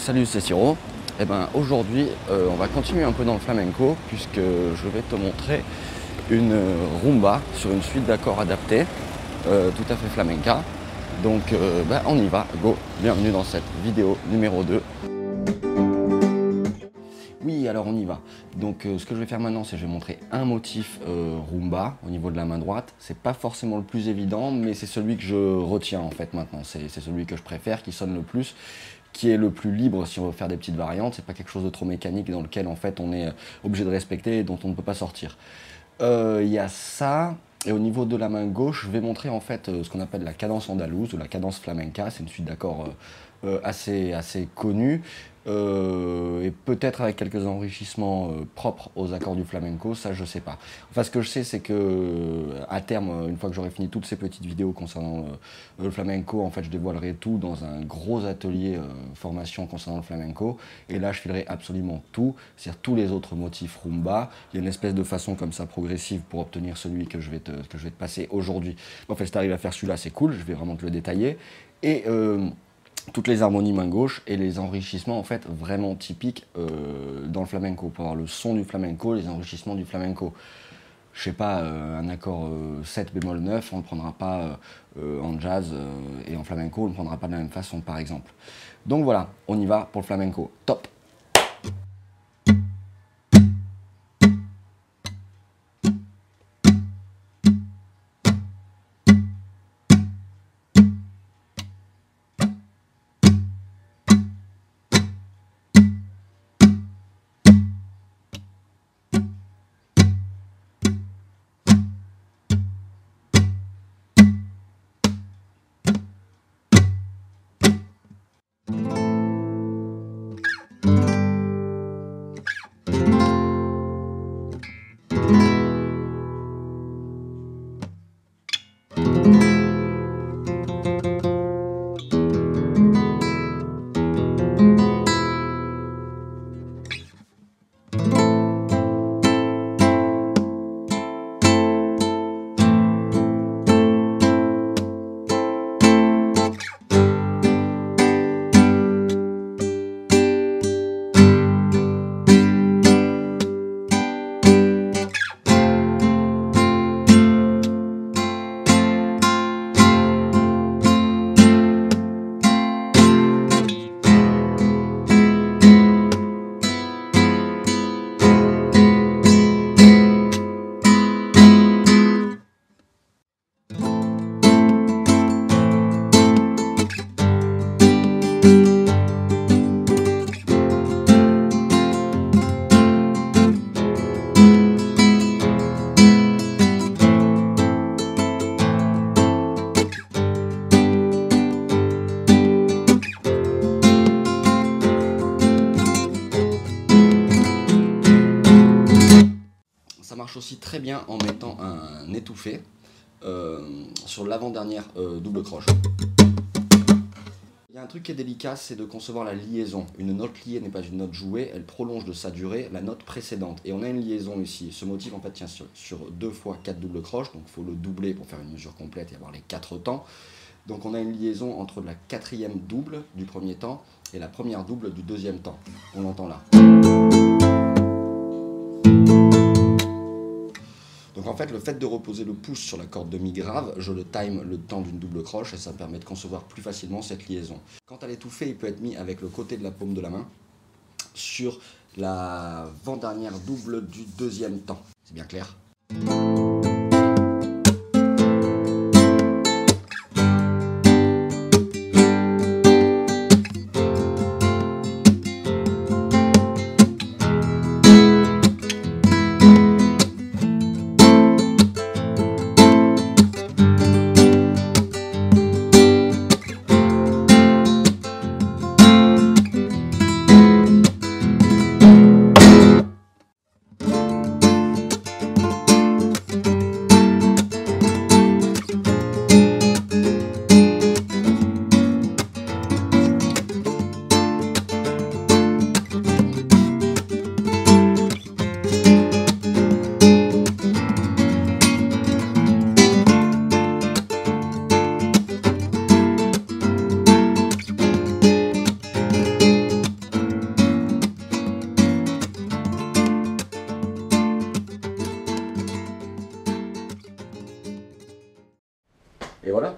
salut c'est Siro. Et ben aujourd'hui euh, on va continuer un peu dans le flamenco puisque je vais te montrer une rumba sur une suite d'accords adaptés, euh, tout à fait flamenca. Donc euh, ben, on y va, go, bienvenue dans cette vidéo numéro 2. Oui, alors on y va. Donc ce que je vais faire maintenant, c'est que je vais montrer un motif rumba au niveau de la main droite. C'est pas forcément le plus évident, mais c'est celui que je retiens en fait maintenant. C'est celui que je préfère, qui sonne le plus qui est le plus libre si on veut faire des petites variantes. C'est pas quelque chose de trop mécanique dans lequel en fait on est euh, obligé de respecter et dont on ne peut pas sortir. Euh, il y a ça. Et au niveau de la main gauche, je vais montrer en fait euh, ce qu'on appelle la cadence andalouse ou la cadence flamenca. C'est une suite d'accords assez, assez connue. Euh, et peut-être avec quelques enrichissements euh, propres aux accords du flamenco, ça je sais pas. Enfin ce que je sais c'est que euh, à terme, une fois que j'aurai fini toutes ces petites vidéos concernant le flamenco, en fait je dévoilerai tout dans un gros atelier formation concernant le flamenco, et là je filerai absolument tout, c'est-à-dire tous les autres motifs rumba. Il y a une espèce de façon comme ça progressive pour obtenir celui que je vais te, que je vais te passer aujourd'hui. En fait si tu arrives à faire celui-là c'est cool, je vais vraiment te le détailler. Et toutes les harmonies main gauche et les enrichissements en fait vraiment typiques euh, dans le flamenco pour avoir le son du flamenco, les enrichissements du flamenco. Je sais pas, euh, un accord 7 euh, bémol 9, on ne le prendra pas en jazz et en flamenco, on ne le prendra pas de la même façon par exemple. Donc voilà, on y va pour le flamenco. Top aussi très bien en mettant un étouffé euh, sur l'avant-dernière euh, double croche. Il y a un truc qui est délicat, c'est de concevoir la liaison. Une note liée n'est pas une note jouée, elle prolonge de sa durée la note précédente. Et on a une liaison ici. Ce motif en fait tient sur, sur deux fois quatre doubles croches, donc il faut le doubler pour faire une mesure complète et avoir les quatre temps. Donc on a une liaison entre la quatrième double du premier temps et la première double du deuxième temps. On l'entend là. Donc en fait, le fait de reposer le pouce sur la corde de mi grave, je le time le temps d'une double croche et ça permet de concevoir plus facilement cette liaison. Quand à l'étouffé, il peut être mis avec le côté de la paume de la main sur la vent-dernière double du deuxième temps. C'est bien clair? Et voilà.